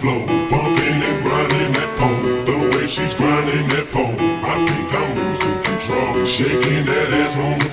flow, bumping and grinding that pole. The way she's grinding that pole, I think I'm losing control. Shaking that ass on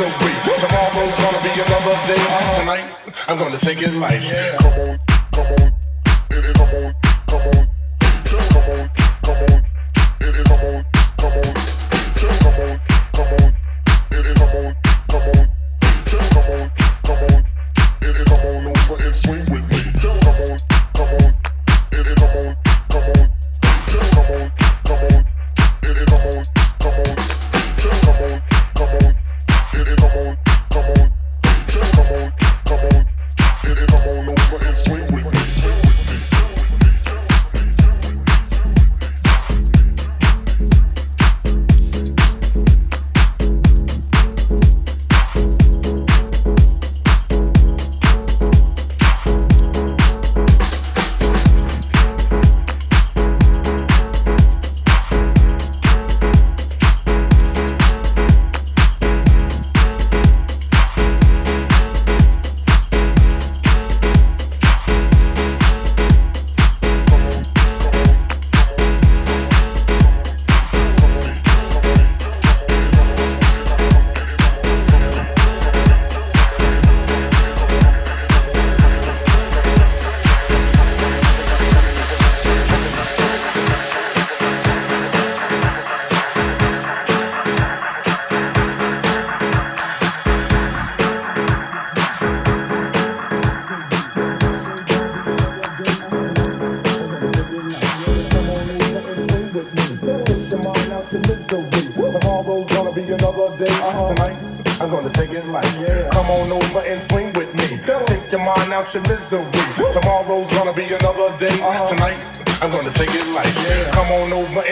so. Tomorrow's gonna be another day. Tonight, I'm gonna take it light.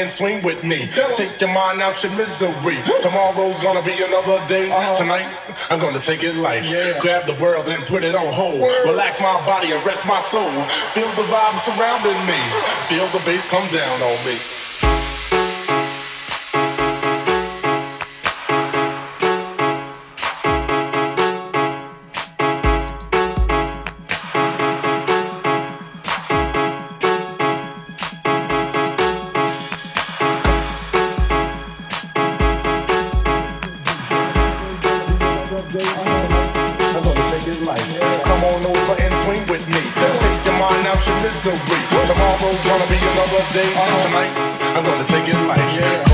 and swing with me. Take your mind out your misery. Tomorrow's gonna be another day. Uh-huh. Tonight, I'm gonna take it light. Yeah. Grab the world and put it on hold. Relax my body and rest my soul. Feel the vibe surrounding me. Uh. Feel the bass come down on me. the. Tomorrow's gonna be another day. Tonight, I'm gonna take it like. Yeah.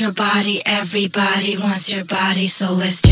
Your body, everybody wants your body, so let's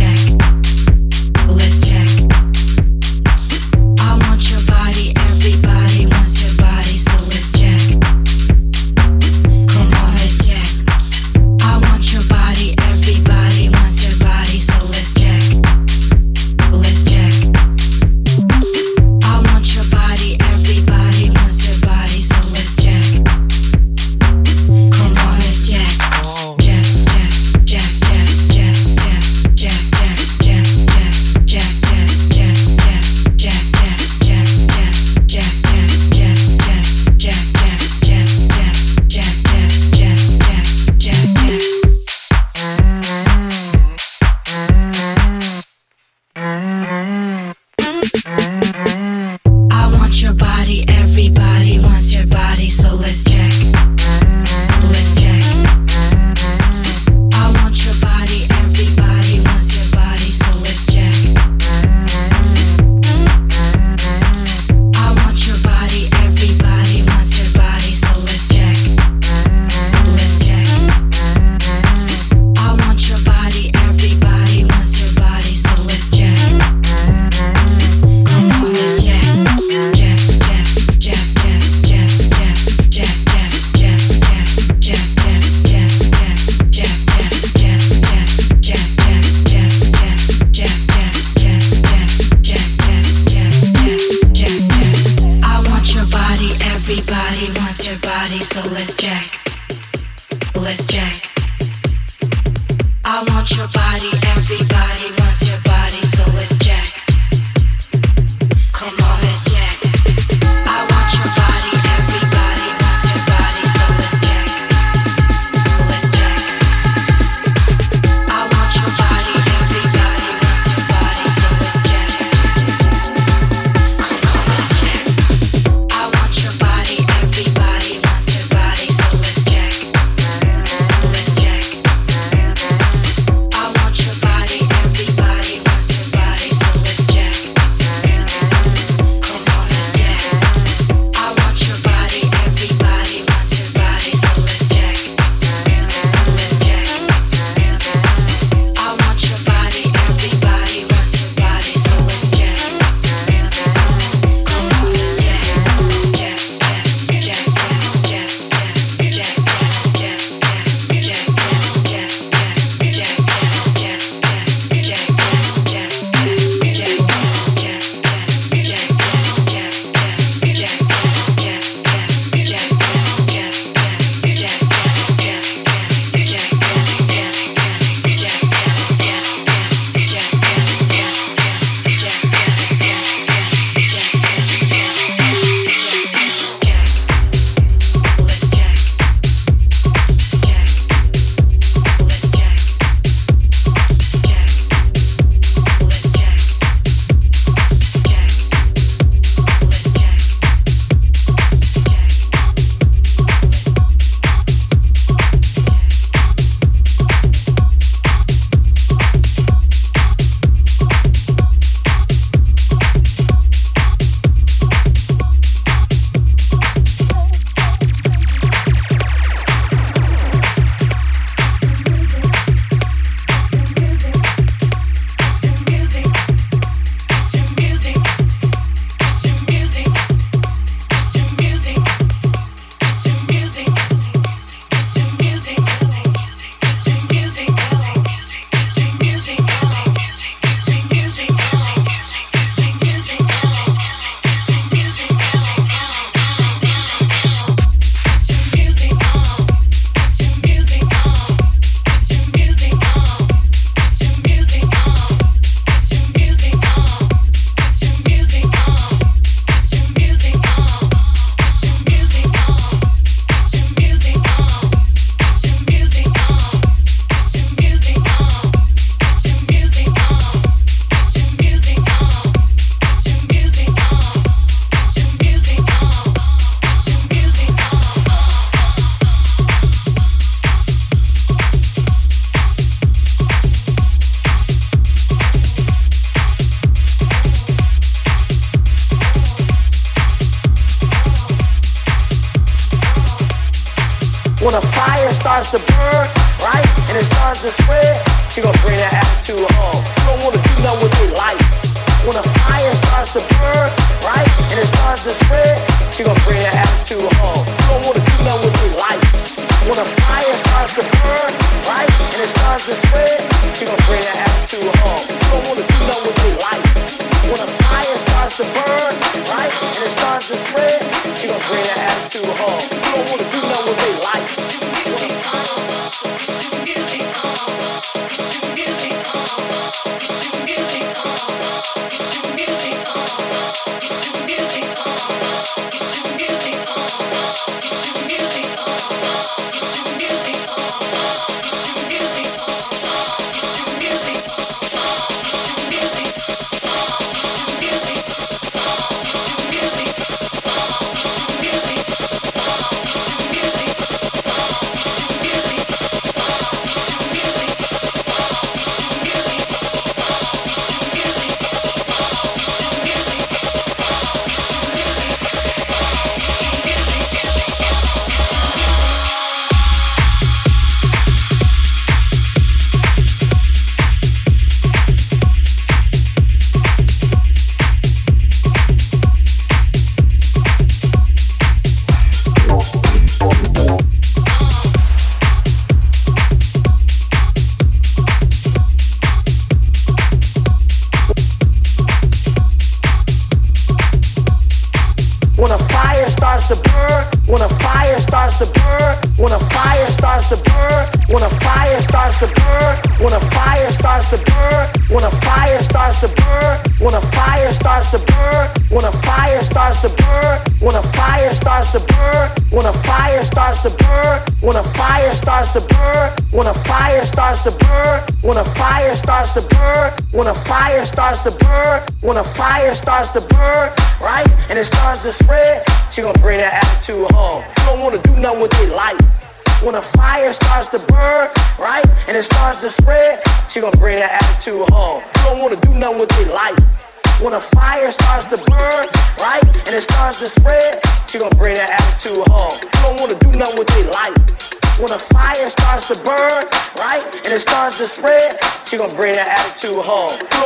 Soulless Jack.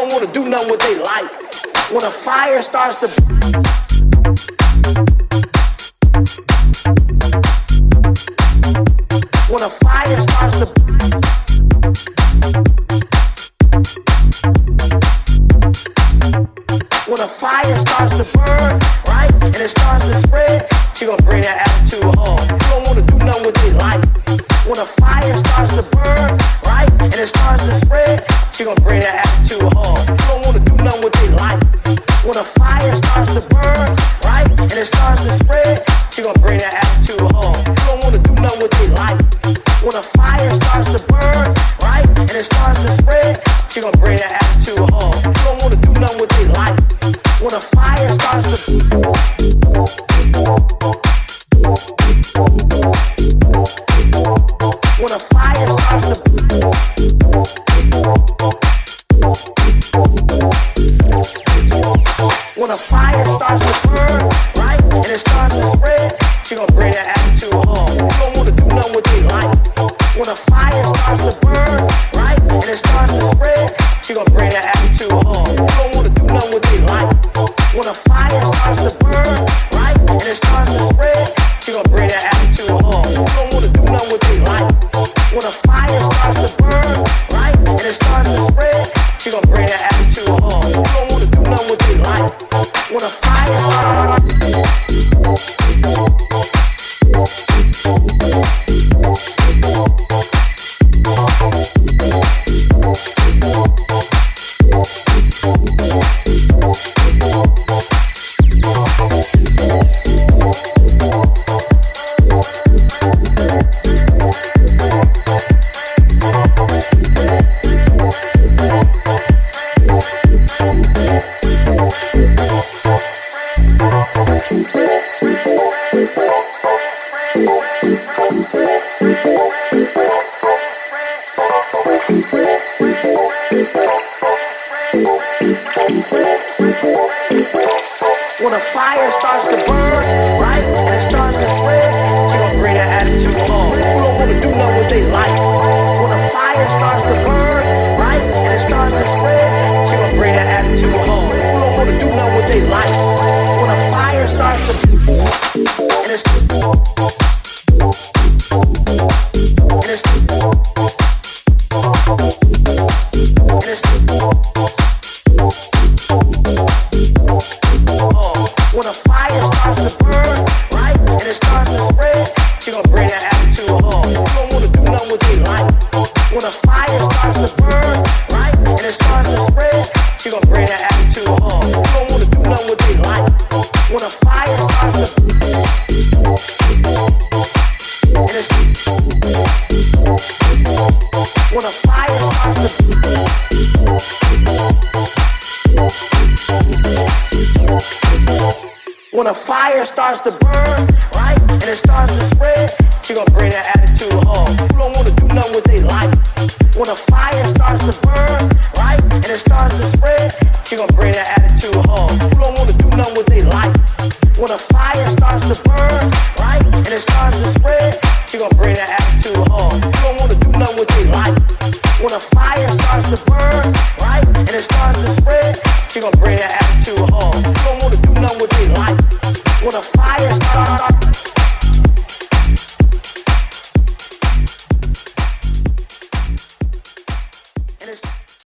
don't want to do nothing with their life. When a fire starts to. when a fire starts to